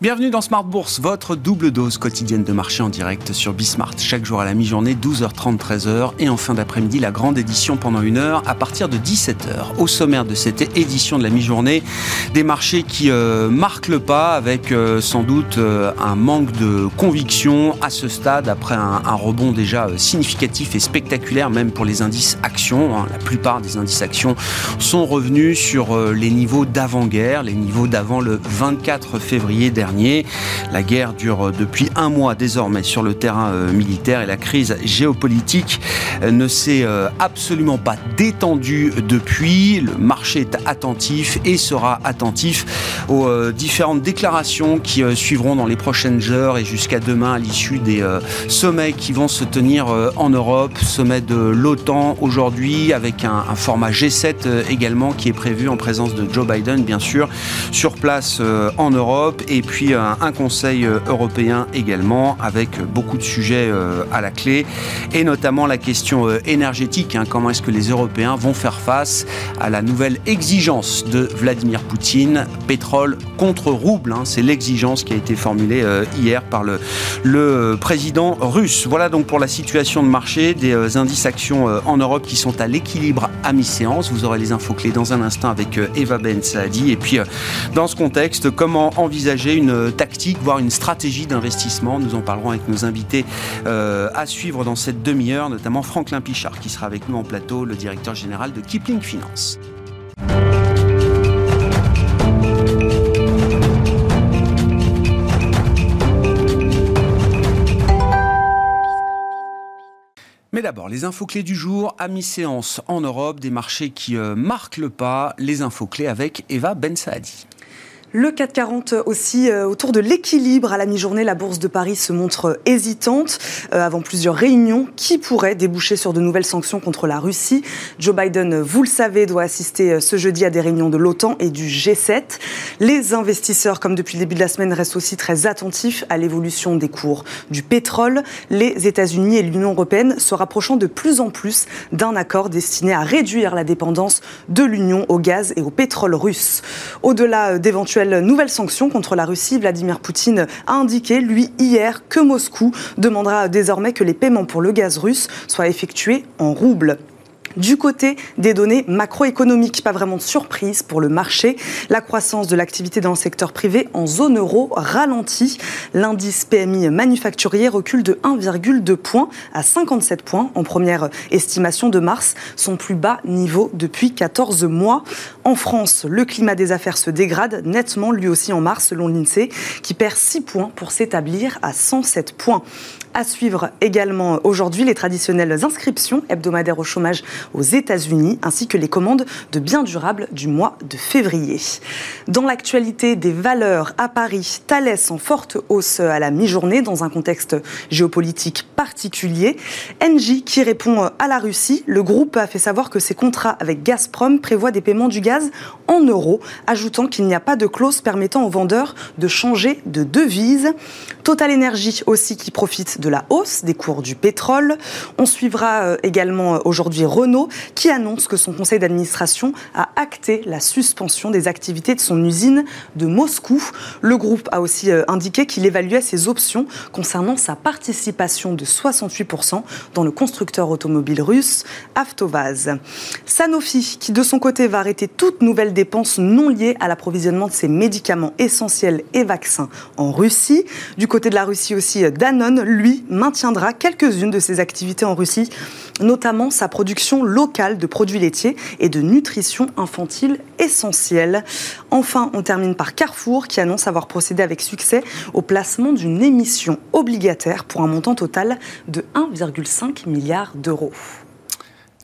Bienvenue dans Smart Bourse, votre double dose quotidienne de marché en direct sur Bismart. Chaque jour à la mi-journée, 12h30, 13h. Et en fin d'après-midi, la grande édition pendant une heure à partir de 17h. Au sommaire de cette édition de la mi-journée, des marchés qui euh, marquent le pas avec euh, sans doute euh, un manque de conviction à ce stade après un, rebond déjà significatif et spectaculaire même pour les indices actions. Hein. La plupart des indices actions sont revenus sur les niveaux d'avant-guerre, les niveaux d'avant le 24 février dernier la guerre dure depuis un mois désormais sur le terrain euh, militaire et la crise géopolitique euh, ne s'est euh, absolument pas détendue depuis. Le marché est attentif et sera attentif aux différentes déclarations qui suivront dans les prochaines heures et jusqu'à demain à l'issue des sommets qui vont se tenir en Europe, sommet de l'OTAN aujourd'hui avec un, format G7 également qui est prévu en présence de Joe Biden bien sûr sur place en Europe. Et puis puis un, Conseil euh, européen également, avec beaucoup de sujets euh, à la clé, et notamment la question euh, énergétique. Hein. comment est-ce que les Européens vont faire face à la nouvelle exigence de Vladimir Poutine, pétrole contre rouble hein. C'est l'exigence qui a été formulée hier par le, le président russe. Voilà donc pour la situation de marché des indices actions en Europe qui sont à l'équilibre à mi-séance. Vous aurez les infos clés dans un instant avec Eva Ben Saadi. Et puis, dans ce contexte, comment envisager une tactique, voire une stratégie d'investissement. Nous en parlerons avec nos invités euh, à suivre dans cette demi-heure, notamment Franklin Pichard qui sera avec nous en plateau, le directeur général de Kipling Finance. Mais d'abord, les infos clés du jour, à mi-séance en Europe, des marchés qui euh, marquent le pas, les infos clés avec Eva Ben Saadi. Le 440 aussi euh, autour de l'équilibre à la mi-journée, la bourse de Paris se montre hésitante euh, avant plusieurs réunions qui pourraient déboucher sur de nouvelles sanctions contre la Russie. Joe Biden, vous le savez, doit assister euh, ce jeudi à des réunions de l'OTAN et du G7. Les investisseurs, comme depuis le début de la semaine, restent aussi très attentifs à l'évolution des cours du pétrole. Les États-Unis et l'Union européenne se rapprochant de plus en plus d'un accord destiné à réduire la dépendance de l'Union au gaz et au pétrole russe. Au-delà d'éventuels nouvelles sanctions contre la Russie, Vladimir Poutine a indiqué, lui, hier, que Moscou demandera désormais que les paiements pour le gaz russe soient effectués en roubles. Du côté des données macroéconomiques, pas vraiment de surprise pour le marché. La croissance de l'activité dans le secteur privé en zone euro ralentit. L'indice PMI manufacturier recule de 1,2 points à 57 points en première estimation de mars, son plus bas niveau depuis 14 mois. En France, le climat des affaires se dégrade nettement lui aussi en mars selon l'INSEE qui perd 6 points pour s'établir à 107 points. À suivre également aujourd'hui les traditionnelles inscriptions hebdomadaires au chômage aux États-Unis, ainsi que les commandes de biens durables du mois de février. Dans l'actualité des valeurs à Paris, Thales en forte hausse à la mi-journée dans un contexte géopolitique particulier. Engie qui répond à la Russie, le groupe a fait savoir que ses contrats avec Gazprom prévoient des paiements du gaz en euros, ajoutant qu'il n'y a pas de clause permettant aux vendeurs de changer de devise. Total Energy aussi qui profite de la hausse des cours du pétrole. On suivra euh, également aujourd'hui Renault qui annonce que son conseil d'administration a acté la suspension des activités de son usine de Moscou. Le groupe a aussi euh, indiqué qu'il évaluait ses options concernant sa participation de 68% dans le constructeur automobile russe Avtovaz. Sanofi, qui de son côté va arrêter toute nouvelle dépense non liée à l'approvisionnement de ses médicaments essentiels et vaccins en Russie. Du côté de la Russie aussi, Danone, lui, maintiendra quelques-unes de ses activités en Russie, notamment sa production locale de produits laitiers et de nutrition infantile essentielle. Enfin, on termine par Carrefour qui annonce avoir procédé avec succès au placement d'une émission obligataire pour un montant total de 1,5 milliard d'euros.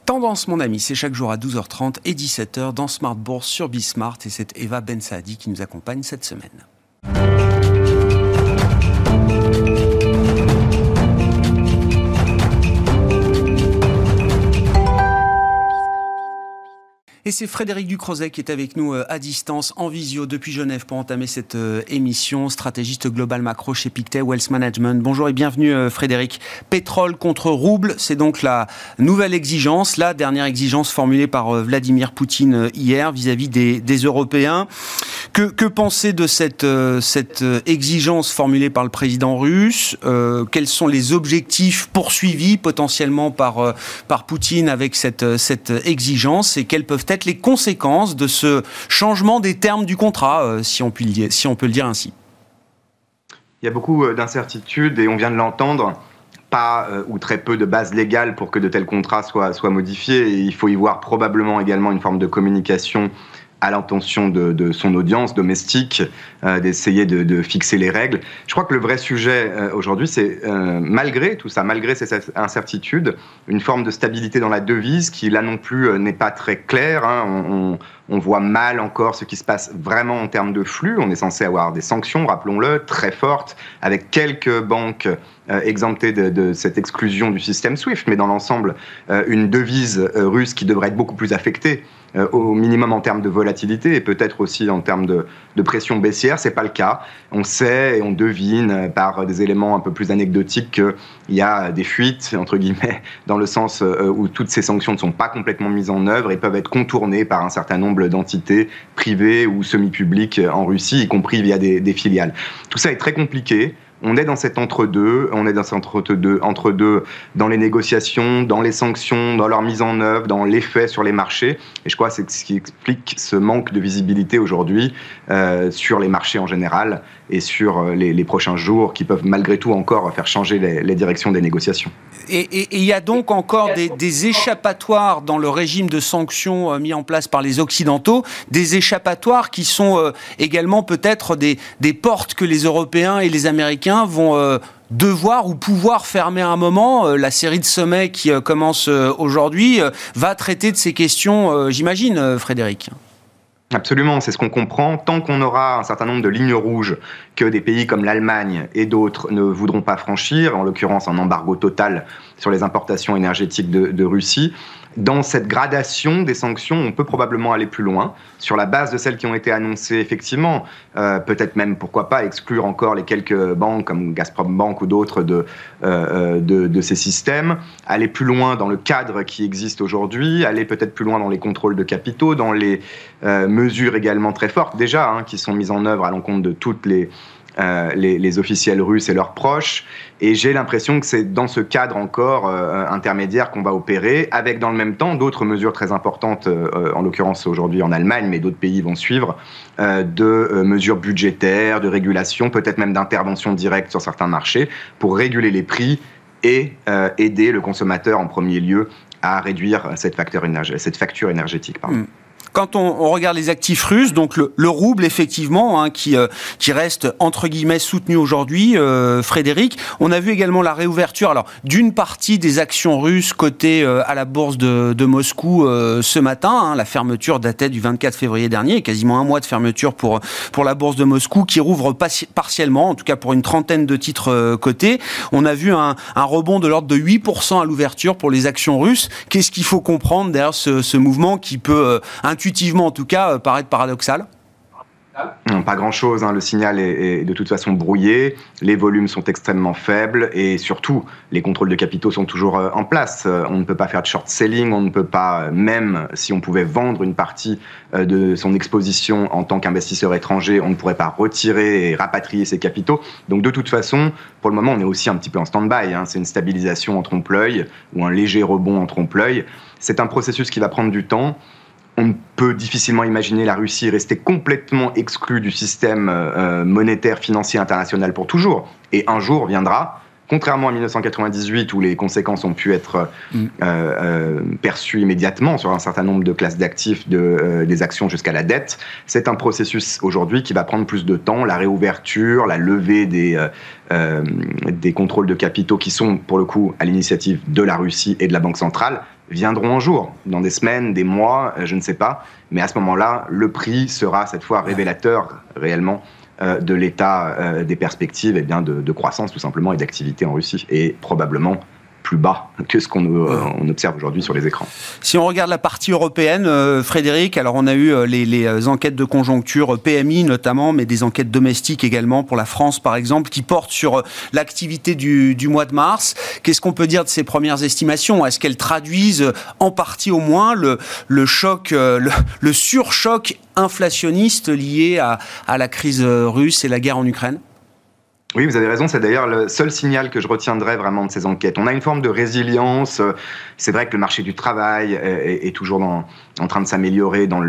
Tendance, mon ami, c'est chaque jour à 12h30 et 17h dans Smart Bourse sur Bismart et c'est Eva Ben Saadi qui nous accompagne cette semaine. Et c'est Frédéric Ducrozet qui est avec nous euh, à distance, en visio, depuis Genève, pour entamer cette euh, émission. Stratégiste global macro chez Pictet Wealth Management. Bonjour et bienvenue euh, Frédéric. Pétrole contre rouble, c'est donc la nouvelle exigence, la dernière exigence formulée par Vladimir Poutine hier vis-à-vis des, Européens. Que, que penser de cette, cette exigence formulée par le président russe? Quels sont les objectifs poursuivis potentiellement par, par Poutine avec cette, cette exigence et quels peuvent être les conséquences de ce changement des termes du contrat, euh, si, on peut le, dire ainsi Il y a beaucoup euh, d'incertitudes et on vient de l'entendre pas euh, ou très peu de base légale pour que de tels contrats soient, modifiés. Il faut y voir probablement également une forme de communication à l'intention de, son audience domestique euh, d'essayer de, fixer les règles. Je crois que le vrai sujet euh, aujourd'hui, c'est euh, malgré tout ça, malgré ces incertitudes, une forme de stabilité dans la devise qui là non plus n'est pas très claire. Hein. On, voit mal encore ce qui se passe vraiment en termes de flux. On est censé avoir des sanctions, rappelons-le, très fortes, avec quelques banques exemptées de, cette exclusion du système SWIFT, mais dans l'ensemble, une devise russe qui devrait être beaucoup plus affectée euh, au minimum en termes de volatilité et peut-être aussi en termes de, pression baissière. C'est pas le cas. On sait et on devine par des éléments un peu plus anecdotiques qu'il y a des fuites entre guillemets dans le sens euh, où toutes ces sanctions ne sont pas complètement mises en œuvre et peuvent être contournées par un certain nombre d'entités privées ou semi-publiques en Russie, y compris via des filiales. Tout ça est très compliqué on est dans cet entre-deux, on est dans cet entre-deux, entre deux dans les négociations, dans les sanctions, dans leur mise en œuvre, dans l'effet sur les marchés. Et je crois que c'est ce qui explique ce manque de visibilité aujourd'hui euh, sur les marchés en général et sur euh, les, prochains jours qui peuvent malgré tout encore faire changer les, directions des négociations. Et il y a donc encore des, échappatoires dans le régime de sanctions euh, mis en place par les Occidentaux, des échappatoires qui sont également peut-être des portes que les Européens et les Américains vont euh, devoir ou pouvoir fermer un moment. Euh, la série de sommets qui euh, commence aujourd'hui va traiter de ces questions, j'imagine, Frédéric. Absolument, c'est ce qu'on comprend. Tant qu'on aura un certain nombre de lignes rouges que des pays comme l'Allemagne et d'autres ne voudront pas franchir, en l'occurrence un embargo total sur les importations énergétiques de, Russie, dans cette gradation des sanctions, on peut probablement aller plus loin. Sur la base de celles qui ont été annoncées, effectivement, euh, peut-être même, pourquoi pas, exclure encore les quelques banques comme Gazprom Bank ou d'autres de, euh, euh, de, ces systèmes, aller plus loin dans le cadre qui existe aujourd'hui, aller peut-être plus loin dans les contrôles de capitaux, dans les mesures également très fortes, déjà, hein, qui sont mises en œuvre à l'encontre de toutes les euh, les, officiels russes et leurs proches. Et j'ai l'impression que c'est dans ce cadre encore euh, intermédiaire qu'on va opérer, avec dans le même temps d'autres mesures très importantes, euh, en l'occurrence aujourd'hui en Allemagne, mais d'autres pays vont suivre, de mesures budgétaires, de régulation, peut-être même d'intervention directe sur certains marchés, pour réguler les prix et aider le consommateur en premier lieu à réduire cette, facture énergétique. Quand on, regarde les actifs russes, donc le, rouble effectivement, hein, qui, euh, qui reste entre guillemets soutenu aujourd'hui, euh, Frédéric, on a vu également la réouverture alors d'une partie des actions russes cotées euh, à la bourse de, Moscou ce matin. Hein, la fermeture datait du 24 février dernier, quasiment un mois de fermeture pour, pour la bourse de Moscou qui rouvre partiellement, en tout cas pour une trentaine de titres cotés. On a vu un, rebond de l'ordre de 8% à l'ouverture pour les actions russes. Qu'est-ce qu'il faut comprendre derrière ce, ce mouvement qui peut intuitivement intuitivement en tout cas, euh, paraître paradoxal pas grand-chose, hein. le signal est, de toute façon brouillé, les volumes sont extrêmement faibles et surtout les contrôles de capitaux sont toujours euh, en place. Euh, on ne peut pas faire de short selling, on ne peut pas, même si on pouvait vendre une partie de son exposition en tant qu'investisseur étranger, on ne pourrait pas retirer et rapatrier ses capitaux. Donc de toute façon, pour le moment, on est aussi un petit peu en stand-by. Hein. C'est une stabilisation en trompe-l'œil ou un léger rebond en trompe-l'œil. C'est un processus qui va prendre du temps on peut difficilement imaginer la Russie rester complètement exclue du système euh, monétaire financier international pour toujours. Et un jour viendra, contrairement à 1998 où les conséquences ont pu être mm. euh, euh, perçues immédiatement sur un certain nombre de classes d'actifs, de, des actions jusqu'à la dette, c'est un processus aujourd'hui qui va prendre plus de temps. La réouverture, la levée des, des contrôles de capitaux qui sont pour le coup à l'initiative de la Russie et de la Banque centrale viendront un jour, dans des semaines, des mois, euh, je ne sais pas. Mais à ce moment-là, le prix sera cette fois révélateur réellement euh, de l'état euh, des perspectives et bien de, de, croissance tout simplement et d'activité en Russie. Et probablement plus bas que ce qu'on euh, observe aujourd'hui sur les écrans. Si on regarde la partie européenne, euh, Frédéric, alors on a eu les, enquêtes de conjoncture PMI notamment, mais des enquêtes domestiques également pour la France par exemple, qui portent sur l'activité du, mois de mars. Qu'est-ce qu'on peut dire de ces premières estimations? Est-ce qu'elles traduisent en partie au moins le, le choc, le, le surchoc inflationniste lié à, à la crise russe et la guerre en Ukraine? Oui, vous avez raison, c'est d'ailleurs le seul signal que je retiendrai vraiment de ces enquêtes. On a une forme de résilience. C'est vrai que le marché du travail est, toujours en train de s'améliorer dans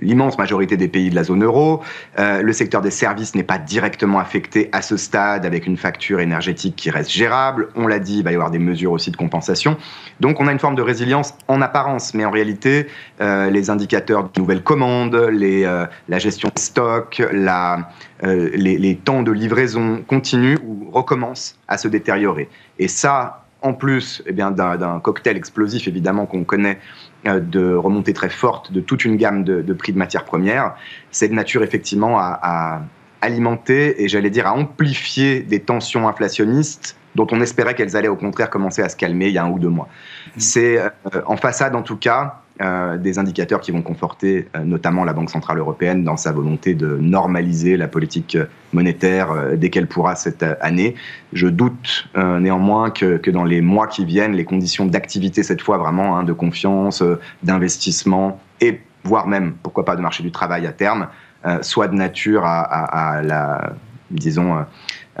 l'immense majorité des pays de la zone euro. Euh, le secteur des services n'est pas directement affecté à ce stade avec une facture énergétique qui reste gérable. On l'a dit, il va y avoir des mesures aussi de compensation. Donc on a une forme de résilience en apparence, mais en réalité, euh, les indicateurs de nouvelles commandes, euh, la gestion de stock, la, les, les temps de livraison continuent ou recommencent à se détériorer. Et ça, en plus eh d'un cocktail explosif évidemment qu'on connaît euh, de remontée très forte de toute une gamme de, prix de matières premières, c'est de nature effectivement à, alimenter et j'allais dire à amplifier des tensions inflationnistes dont on espérait qu'elles allaient au contraire commencer à se calmer il y a un ou deux mois. Mmh. C'est euh, en façade en tout cas euh, des indicateurs qui vont conforter euh, notamment la Banque Centrale Européenne dans sa volonté de normaliser la politique monétaire euh, dès qu'elle pourra cette année. Je doute néanmoins que, dans les mois qui viennent, les conditions d'activité cette fois vraiment, hein, de confiance, d'investissement et voire même, pourquoi pas, de marché du travail à terme, soient de nature à la, disons, à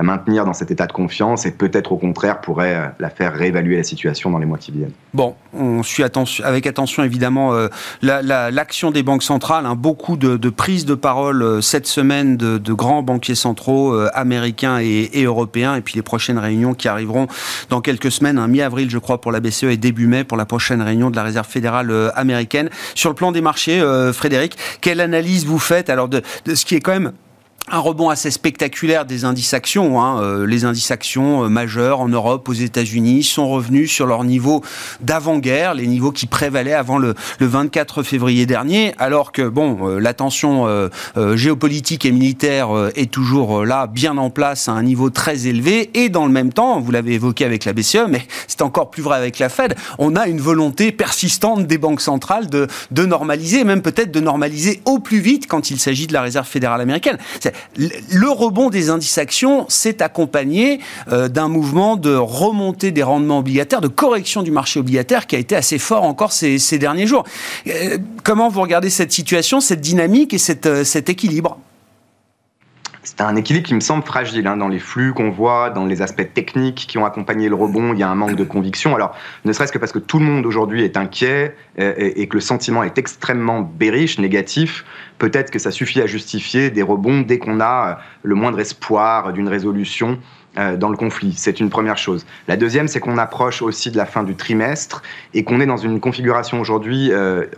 maintenir dans cet état de confiance et peut-être au contraire pourrait euh, la faire réévaluer la situation dans les mois qui viennent. Bon, on suit avec attention évidemment euh, l'action des banques centrales. Hein, beaucoup de, prises de parole euh, cette semaine de, grands banquiers centraux américains et, européens et puis les prochaines réunions qui arriveront dans quelques semaines, hein, mi-avril je crois pour la BCE et début mai pour la prochaine réunion de la Réserve fédérale américaine. Sur le plan des marchés, Frédéric, quelle analyse vous faites alors de ce qui est quand même un rebond assez spectaculaire des indices actions. Hein. Euh, les indices actions euh, majeurs en Europe, aux États-Unis, sont revenus sur leur niveau d'avant-guerre, les niveaux qui prévalaient avant le, 24 février dernier, alors que bon, euh, la tension géopolitique et militaire est toujours là, bien en place, à un niveau très élevé, et dans le même temps, vous l'avez évoqué avec la BCE, mais c'est encore plus vrai avec la Fed, on a une volonté persistante des banques centrales de, de normaliser, même peut-être de normaliser au plus vite quand il s'agit de la Réserve fédérale américaine le rebond des indices actions s'est accompagné euh, d'un mouvement de remontée des rendements obligataires, de correction du marché obligataire qui a été assez fort encore ces, derniers jours. Euh, comment vous regardez cette situation, cette dynamique et euh, cet équilibre? C'est un équilibre qui me semble fragile hein, dans les flux qu'on voit, dans les aspects techniques qui ont accompagné le rebond. Il y a un manque de conviction. Alors, ne serait-ce que parce que tout le monde aujourd'hui est inquiet euh, et, que le sentiment est extrêmement bériche, négatif, peut-être que ça suffit à justifier des rebonds dès qu'on a euh, le moindre espoir d'une résolution euh, dans le conflit. C'est une première chose. La deuxième, c'est qu'on approche aussi de la fin du trimestre et qu'on est dans une configuration aujourd'hui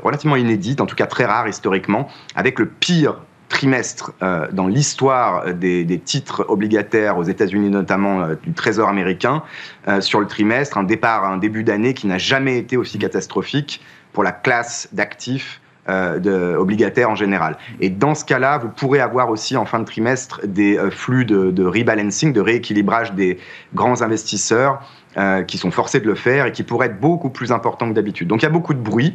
relativement inédite, en tout cas très rare historiquement, avec le pire trimestre euh, dans l'histoire des, titres obligataires aux États-Unis, notamment euh, du Trésor américain, euh, sur le trimestre, un départ, un début d'année qui n'a jamais été aussi catastrophique pour la classe d'actifs obligataires en général. Et dans ce cas-là, vous pourrez avoir aussi en fin de trimestre des flux de, de, rebalancing, de rééquilibrage des grands investisseurs qui sont forcés de le faire et qui pourraient être beaucoup plus importants que d'habitude. Donc il y a beaucoup de bruit,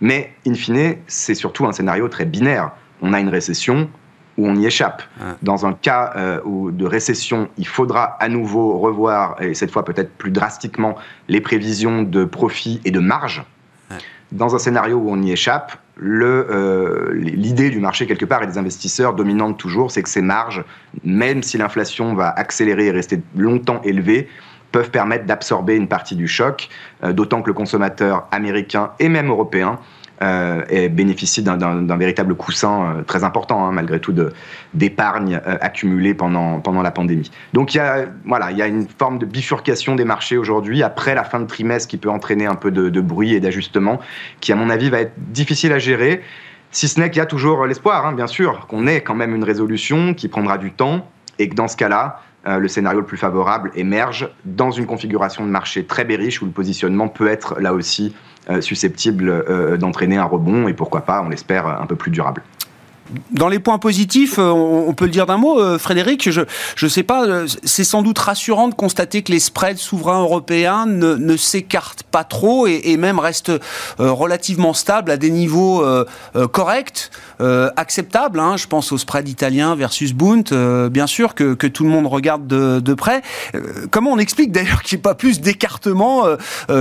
mais in fine, c'est surtout un scénario très binaire on a une récession ou on y échappe. Dans un cas euh, où de récession, il faudra à nouveau revoir, et cette fois peut-être plus drastiquement, les prévisions de profit et de marge. Dans un scénario où on y échappe, euh, l'idée du marché quelque part et des investisseurs dominante toujours, c'est que ces marges, même si l'inflation va accélérer et rester longtemps élevée, peuvent permettre d'absorber une partie du choc, euh, d'autant que le consommateur américain et même européen et bénéficie d'un véritable coussin euh, très important, hein, malgré tout, d'épargne euh, accumulée pendant, pendant la pandémie. Donc il y, a, voilà, il y a une forme de bifurcation des marchés aujourd'hui, après la fin de trimestre, qui peut entraîner un peu de, bruit et d'ajustement, qui, à mon avis, va être difficile à gérer. Si ce n'est qu'il y a toujours l'espoir, hein, bien sûr, qu'on ait quand même une résolution qui prendra du temps et que dans ce cas-là, le scénario le plus favorable émerge dans une configuration de marché très bériche où le positionnement peut être là aussi euh, susceptible euh, d'entraîner un rebond et pourquoi pas, on l'espère, un peu plus durable. Dans les points positifs, on, peut le dire d'un mot, Frédéric, je ne sais pas, c'est sans doute rassurant de constater que les spreads souverains européens ne, s'écartent pas trop et, même restent relativement stables à des niveaux corrects, acceptables. Hein. Je pense au spread italien versus Bund, bien sûr, que, tout le monde regarde de, de près. comment on explique d'ailleurs qu'il n'y ait pas plus d'écartement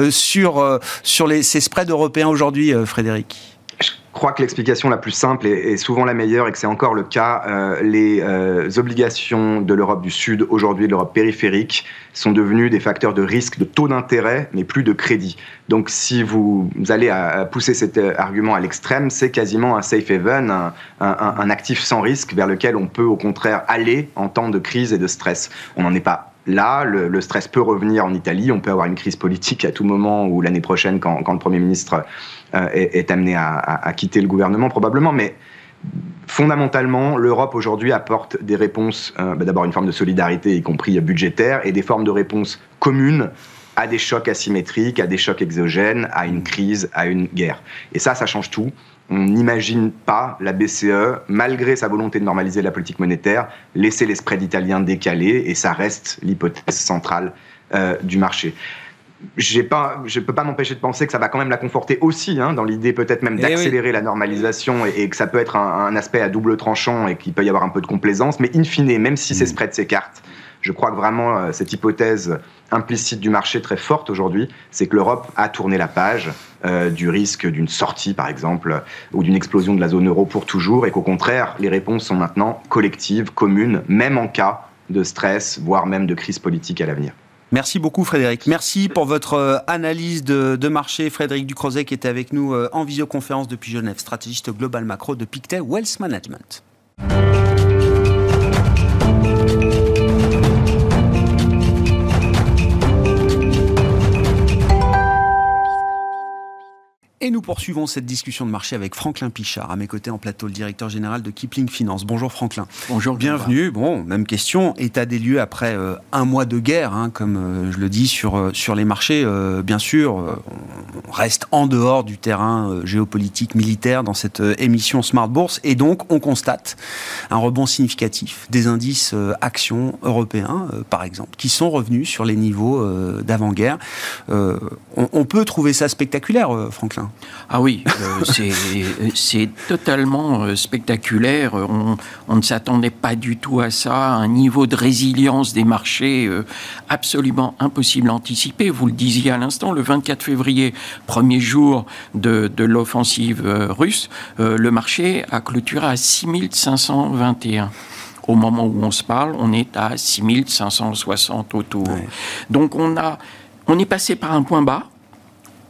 sur, sur les, ces spreads européens aujourd'hui, Frédéric? Je crois que l'explication la plus simple est, souvent la meilleure et que c'est encore le cas. Euh, les euh, obligations de l'Europe du Sud, aujourd'hui de l'Europe périphérique, sont devenues des facteurs de risque de taux d'intérêt, mais plus de crédit. Donc si vous allez pousser cet euh, argument à l'extrême, c'est quasiment un safe haven, un, actif sans risque vers lequel on peut au contraire aller en temps de crise et de stress. On n'en est pas Là, le, stress peut revenir en Italie. On peut avoir une crise politique à tout moment ou l'année prochaine quand, le Premier ministre euh, est, amené à, quitter le gouvernement, probablement. Mais fondamentalement, l'Europe aujourd'hui apporte des réponses, euh, bah, d'abord une forme de solidarité, y compris budgétaire, et des formes de réponses communes à des chocs asymétriques, à des chocs exogènes, à une crise, à une guerre. Et ça, ça change tout on n'imagine pas la BCE, malgré sa volonté de normaliser la politique monétaire, laisser les spreads italiens décalés, et ça reste l'hypothèse centrale euh, du marché. Pas, je ne peux pas m'empêcher de penser que ça va quand même la conforter aussi, hein, dans l'idée peut-être même eh d'accélérer la normalisation et, que ça peut être un, aspect à double tranchant et qu'il peut y avoir un peu de complaisance. Mais in fine, même si ces mm. spreads s'écartent, je crois que vraiment euh, cette hypothèse implicite du marché très forte aujourd'hui, c'est que l'Europe a tourné la page euh, du risque d'une sortie, par exemple, ou d'une explosion de la zone euro pour toujours, et qu'au contraire, les réponses sont maintenant collectives, communes, même en cas de stress, voire même de crise politique à l'avenir. Merci beaucoup Frédéric. Merci pour votre euh, analyse de, marché. Frédéric Ducrozet qui était avec nous en visioconférence depuis Genève, stratégiste global macro de Pictet Wealth Management. Et nous poursuivons cette discussion de marché avec Franklin Pichard, à mes côtés en plateau, le directeur général de Kipling Finance. Bonjour Franklin. Bonjour. Bienvenue. Bon, même question. État des lieux après euh, un mois de guerre, hein, comme euh, je le dis sur, euh, sur les marchés. bien sûr, on reste en dehors du terrain géopolitique militaire dans cette émission Smart Bourse. Et donc, on constate un rebond significatif des indices actions européens, par exemple, qui sont revenus sur les niveaux d'avant-guerre. On, on, peut trouver ça spectaculaire, Franklin ah oui, euh, c'est totalement euh, spectaculaire. On, ne s'attendait pas du tout à ça. Un niveau de résilience des marchés euh, absolument impossible à anticiper. Vous le disiez à l'instant, le 24 février, premier jour de, l'offensive russe, le marché a clôturé à 6521 au moment où on se parle, on est à 6560 autour. Donc on a, on est passé par un point bas,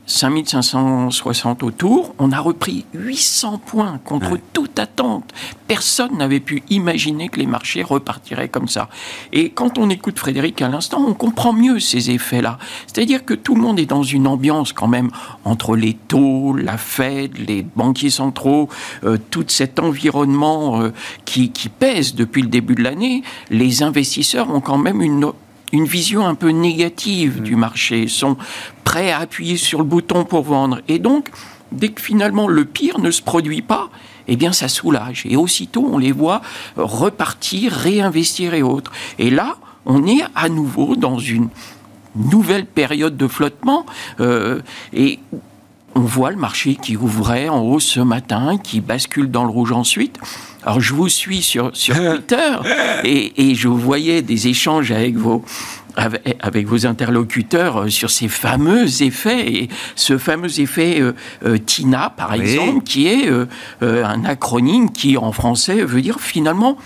5560 autour, on a repris 800 points contre toute attente. Personne n'avait pu imaginer que les marchés repartiraient comme ça. Et quand on écoute Frédéric à l'instant, on comprend mieux ces effets-là. C'est-à-dire que tout le monde est dans une ambiance quand même entre les taux, la Fed, les banquiers centraux, euh, tout cet environnement euh, qui, qui pèse depuis le début de l'année. Les investisseurs ont quand même une une vision un peu négative du marché, sont prêts à appuyer sur le bouton pour vendre. Et donc, dès que finalement le pire ne se produit pas, eh bien ça soulage. Et aussitôt, on les voit repartir, réinvestir et autres. Et là, on est à nouveau dans une nouvelle période de flottement. Euh, et on voit le marché qui ouvrait en haut ce matin, qui bascule dans le rouge ensuite. Alors je vous suis sur, sur Twitter et, et, je voyais des échanges avec vos, avec, vos interlocuteurs euh, sur ces fameux effets, et ce fameux effet euh, euh, TINA, par exemple, qui est un acronyme qui, en français, veut dire finalement,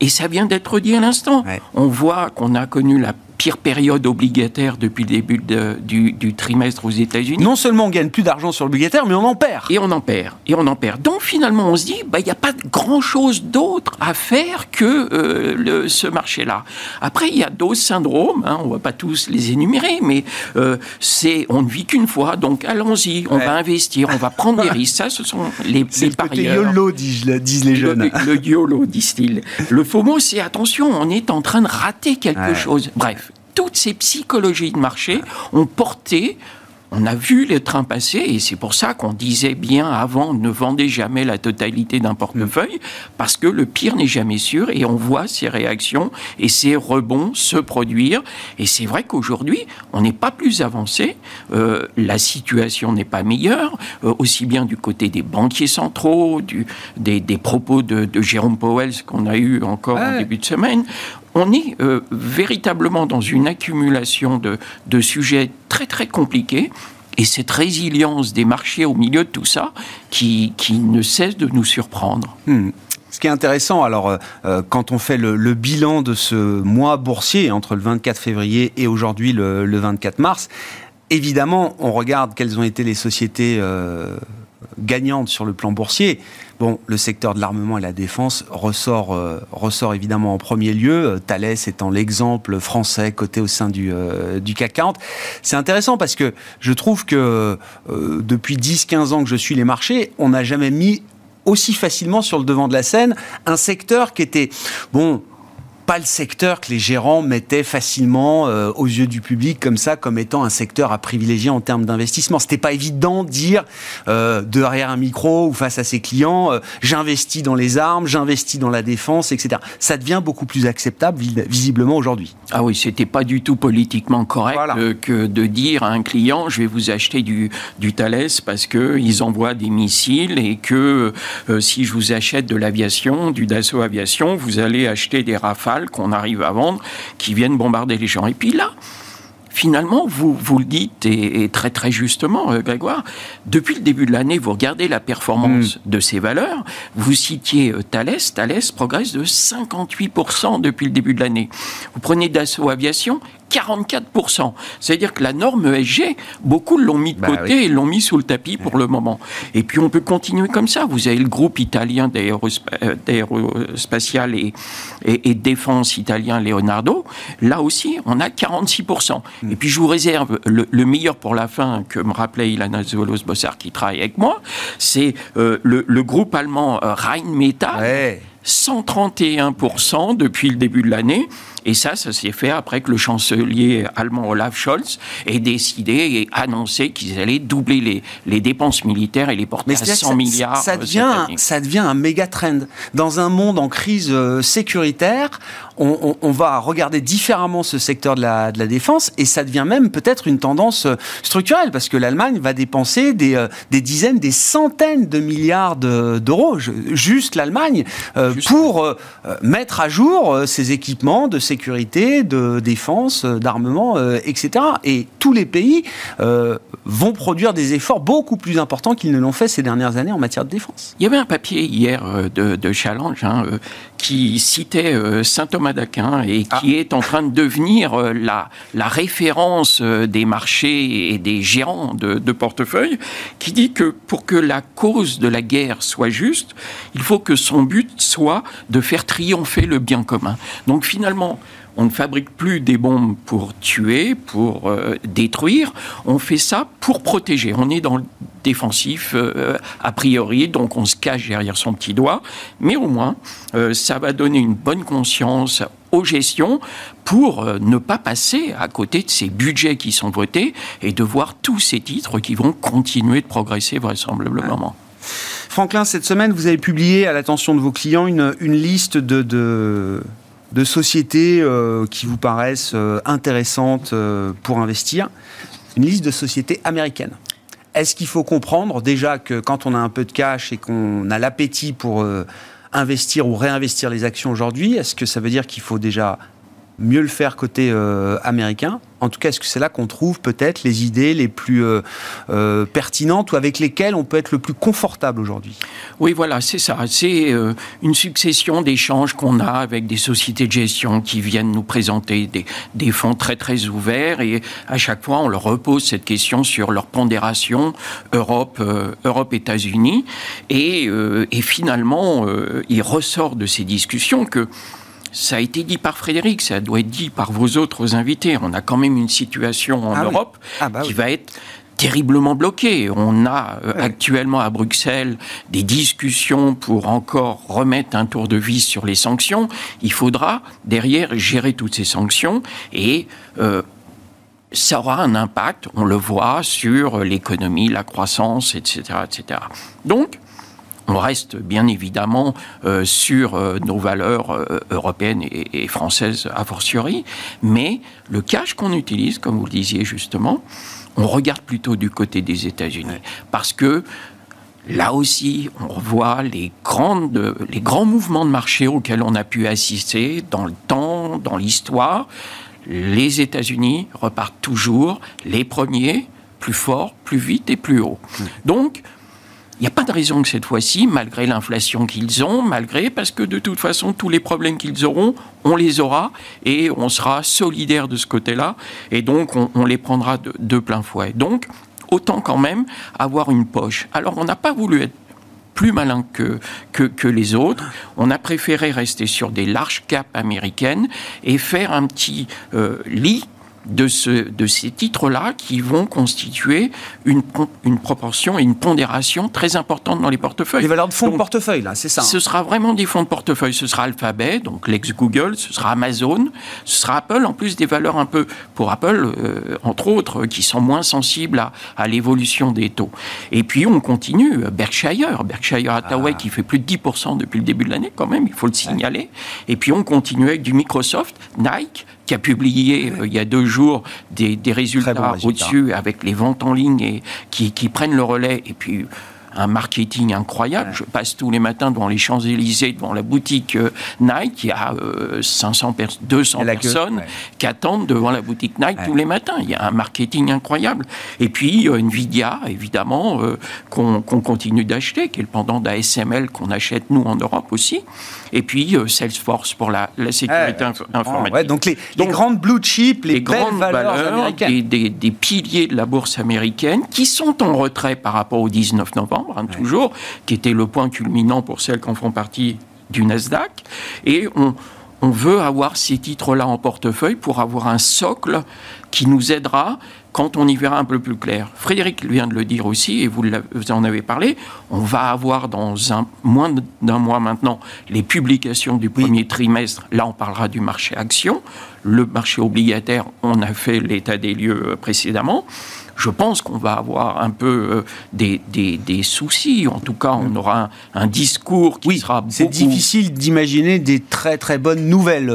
et ça vient d'être dit à l'instant, on voit qu'on a connu la pire période obligataire depuis le début du, trimestre aux États-Unis. Non seulement on gagne plus d'argent sur l'obligataire, mais on en perd. Et on en perd. Et on en perd. Donc finalement, on se dit, bah, il n'y a pas grand-chose d'autre à faire que euh, le, ce marché-là. Après, il y a d'autres syndromes. Hein, on ne va pas tous les énumérer, mais euh, c'est on ne vit qu'une fois. Donc allons-y, on va investir, on va prendre des risques. Ça, ce sont les, les parieurs. Le YOLO, disent, les jeunes. Le, YOLO, disent-ils. Le faux mot, c'est attention, on est en train de rater quelque chose. Bref toutes ces psychologies de marché ont porté on a vu les trains passer et c'est pour ça qu'on disait bien avant ne vendez jamais la totalité d'un portefeuille parce que le pire n'est jamais sûr et on voit ces réactions et ces rebonds se produire. Et c'est vrai qu'aujourd'hui, on n'est pas plus avancé, euh, la situation n'est pas meilleure, euh, aussi bien du côté des banquiers centraux, du, des, propos de, Jérôme Powell qu'on a eu encore en début de semaine on est euh, véritablement dans une accumulation de, sujets très très compliqués et cette résilience des marchés au milieu de tout ça qui, ne cesse de nous surprendre. Hmm. Ce qui est intéressant, alors, euh, euh, quand on fait le, bilan de ce mois boursier entre le 24 février et aujourd'hui le, 24 mars, évidemment, on regarde quelles ont été les sociétés gagnantes sur le plan boursier. Bon, le secteur de l'armement et la défense ressort, euh, ressort évidemment en premier lieu, euh, Thales étant l'exemple français coté au sein du, euh, du CAC 40. C'est intéressant parce que je trouve que depuis 10-15 ans que je suis les marchés, on n'a jamais mis aussi facilement sur le devant de la scène un secteur qui était, bon, pas le secteur que les gérants mettaient facilement euh, aux yeux du public comme ça, comme étant un secteur à privilégier en termes d'investissement. C'était pas évident de dire euh, derrière un micro ou face à ses clients, euh, j'investis dans les armes, j'investis dans la défense, etc. Ça devient beaucoup plus acceptable visiblement aujourd'hui. Ah oui, c'était pas du tout politiquement correct que de dire à un client, je vais vous acheter du, du Thales parce que ils envoient des missiles et que si je vous achète de l'aviation, du Dassault Aviation, vous allez acheter des Rafales qu'on arrive à vendre qui viennent bombarder les gens. Et puis là, finalement, vous, vous le dites, et, très très justement, euh, Grégoire, depuis le début de l'année, vous regardez la performance mm. de ces valeurs, vous citiez euh, Thales, Thales progresse de 58% depuis le début de l'année. Vous prenez Dassault Aviation, 44%. C'est-à-dire que la norme ESG, beaucoup l'ont mis de bah côté et l'ont mis sous le tapis pour le moment. Et puis on peut continuer comme ça. Vous avez le groupe italien d'aérospatial et, et, défense italien Leonardo. Là aussi, on a 46%. Hmm. Et puis je vous réserve le, meilleur pour la fin que me rappelait Ilana Zolos-Bossard qui travaille avec moi. C'est euh, le, groupe allemand euh, Rheinmetall. 131% depuis le début de l'année. Et ça, ça s'est fait après que le chancelier allemand Olaf Scholz ait décidé et annoncé qu'ils allaient doubler les, les, dépenses militaires et les porter à 100 milliards. Ça devient, ça devient un méga trend. Dans un monde en crise euh, sécuritaire, on, on, va regarder différemment ce secteur de la, de la défense et ça devient même peut-être une tendance euh, structurelle parce que l'Allemagne va dépenser des, euh, des, dizaines, des centaines de milliards d'euros, juste l'Allemagne, pour mettre à jour ses équipements de sécurité sécurité, de défense, d'armement, euh, etc. Et tous les pays euh, vont produire des efforts beaucoup plus importants qu'ils ne l'ont fait ces dernières années en matière de défense. Il y avait un papier hier euh, de, Challenge hein, qui citait saint Thomas d'Aquin et qui ah. est en train de devenir la, la référence des marchés et des gérants de, de portefeuille, qui dit que pour que la cause de la guerre soit juste, il faut que son but soit de faire triompher le bien commun. Donc finalement, on ne fabrique plus des bombes pour tuer, pour euh, détruire. On fait ça pour protéger. On est dans le défensif euh, a priori, donc on se cache derrière son petit doigt. Mais au moins, euh, ça va donner une bonne conscience aux gestions pour ne pas passer à côté de ces budgets qui sont votés et de voir tous ces titres qui vont continuer de progresser vraisemblablement. Franklin, cette semaine, vous avez publié à l'attention de vos clients une, liste de de sociétés euh, qui vous paraissent euh, intéressantes euh, pour investir, une liste de sociétés américaines. Est-ce qu'il faut comprendre déjà que quand on a un peu de cash et qu'on a l'appétit pour investir ou réinvestir les actions aujourd'hui, est-ce que ça veut dire qu'il faut déjà mieux le faire côté américain? En tout cas, est-ce que c'est là qu'on trouve peut-être les idées les plus euh, euh, pertinentes ou avec lesquelles on peut être le plus confortable aujourd'hui? Oui, voilà, c'est ça. C'est euh, une succession d'échanges qu'on a avec des sociétés de gestion qui viennent nous présenter des, fonds très très ouverts et à chaque fois on leur repose cette question sur leur pondération Europe, Europe États-Unis et, finalement il ressort de ces discussions que ça a été dit par Frédéric, ça doit être dit par vos autres invités. On a quand même une situation en ah Europe ah bah qui va être terriblement bloquée. On a euh, actuellement à Bruxelles des discussions pour encore remettre un tour de vis sur les sanctions. Il faudra derrière gérer toutes ces sanctions et euh, ça aura un impact, on le voit, sur l'économie, la croissance, etc., etc. Donc, on reste bien évidemment euh, sur euh, nos valeurs euh, européennes et, françaises a fortiori, mais le cash qu'on utilise, comme vous le disiez justement, on regarde plutôt du côté des États-Unis. Parce que là aussi, on revoit les, grandes, les grands mouvements de marché auxquels on a pu assister dans le temps, dans l'histoire. Les États-Unis repartent toujours les premiers, plus forts, plus vite et plus haut. Donc, il n'y a pas de raison que cette fois-ci, malgré l'inflation qu'ils ont, malgré, parce que de toute façon, tous les problèmes qu'ils auront, on les aura et on sera solidaire de ce côté-là et donc on, les prendra de, plein fouet. Donc, autant quand même avoir une poche. Alors, on n'a pas voulu être plus malin que, que, les autres. On a préféré rester sur des larges capes américaines et faire un petit euh, lit de, ce, de ces titres-là qui vont constituer une, une proportion et une pondération très importante dans les portefeuilles. Les valeurs de fonds de portefeuille, là, c'est ça. Ce sera vraiment des fonds de portefeuille. Ce sera Alphabet, donc l'ex-Google, ce sera Amazon, ce sera Apple, en plus des valeurs un peu, pour Apple, euh, entre autres, qui sont moins sensibles à, à l'évolution des taux. Et puis, on continue. Berkshire, Berkshire Hathaway, ah. qui fait plus de 10% depuis le début de l'année, quand même, il faut le signaler. Et puis, on continue avec du Microsoft, Nike, qui a publié euh, il y a deux jours des, résultats au-dessus avec les ventes en ligne et qui, qui prennent le relais. Et puis un marketing incroyable. Je passe tous les matins devant les Champs-Élysées, devant la boutique euh, Nike. Il y a 500 euh, 200 personnes qui attendent devant la boutique Nike tous les matins. Il y a un marketing incroyable. Et puis Nvidia, évidemment, euh, qu'on continue d'acheter, qui est le pendant d'ASML qu'on achète nous en Europe aussi. Et puis Salesforce pour la, sécurité informatique. donc les, grandes blue chips, les, grandes valeurs, des, des piliers de la bourse américaine qui sont en retrait par rapport au 19 novembre Hein, toujours, qui était le point culminant pour celles qui en font partie du Nasdaq. Et on, on veut avoir ces titres-là en portefeuille pour avoir un socle qui nous aidera quand on y verra un peu plus clair. Frédéric vient de le dire aussi, et vous, en avez parlé, on va avoir dans un, moins d'un mois maintenant les publications du premier trimestre. Là, on parlera du marché action. Le marché obligataire, on a fait l'état des lieux euh, précédemment je pense qu'on va avoir un peu euh, des, des, soucis. En tout cas, on aura un, discours qui sera beaucoup... C'est difficile d'imaginer des très très bonnes nouvelles.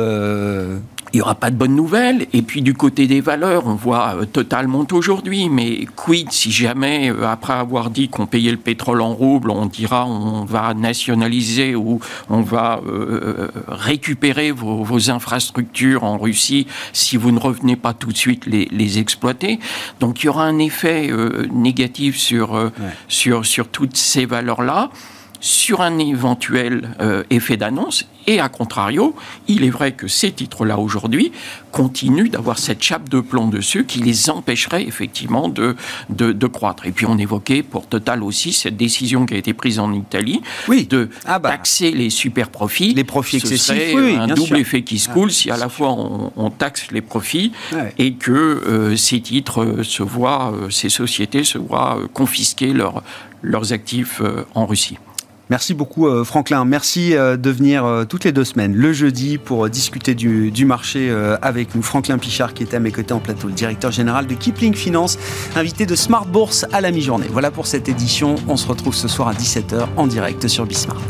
Euh, il n'y aura pas de bonnes nouvelles. Et puis du côté des valeurs, on voit euh, Total monte aujourd'hui, mais quid si jamais, euh, après avoir dit qu'on payait le pétrole en rouble, on dira on va nationaliser ou on va euh, récupérer vos, infrastructures en Russie si vous ne revenez pas tout de suite les, les exploiter? Donc il y aura un effet négatif sur, sur, sur toutes ces valeurs-là sur un éventuel euh, effet d'annonce. Et à contrario, il est vrai que ces titres-là aujourd'hui continuent d'avoir cette chape de plomb dessus qui les empêcherait effectivement de, de, croître. Et puis on évoquait pour Total aussi cette décision qui a été prise en Italie oui. de ah bah. taxer les super profits. Les profits Ce excessifs, oui, un double effet qui se coule ah, si à la fois on, taxe les profits et que euh, ces titres euh, se voient, ces sociétés se voient confisquer leurs leurs actifs en Russie. Merci beaucoup euh, Franklin. Merci euh, de venir euh, toutes les deux semaines, le jeudi, pour discuter du, marché avec nous. Franklin Pichard qui était à mes côtés en plateau, le directeur général de Kipling Finance, invité de Smart Bourse à la mi-journée. Voilà pour cette édition. On se retrouve ce soir à 17h en direct sur Bismart.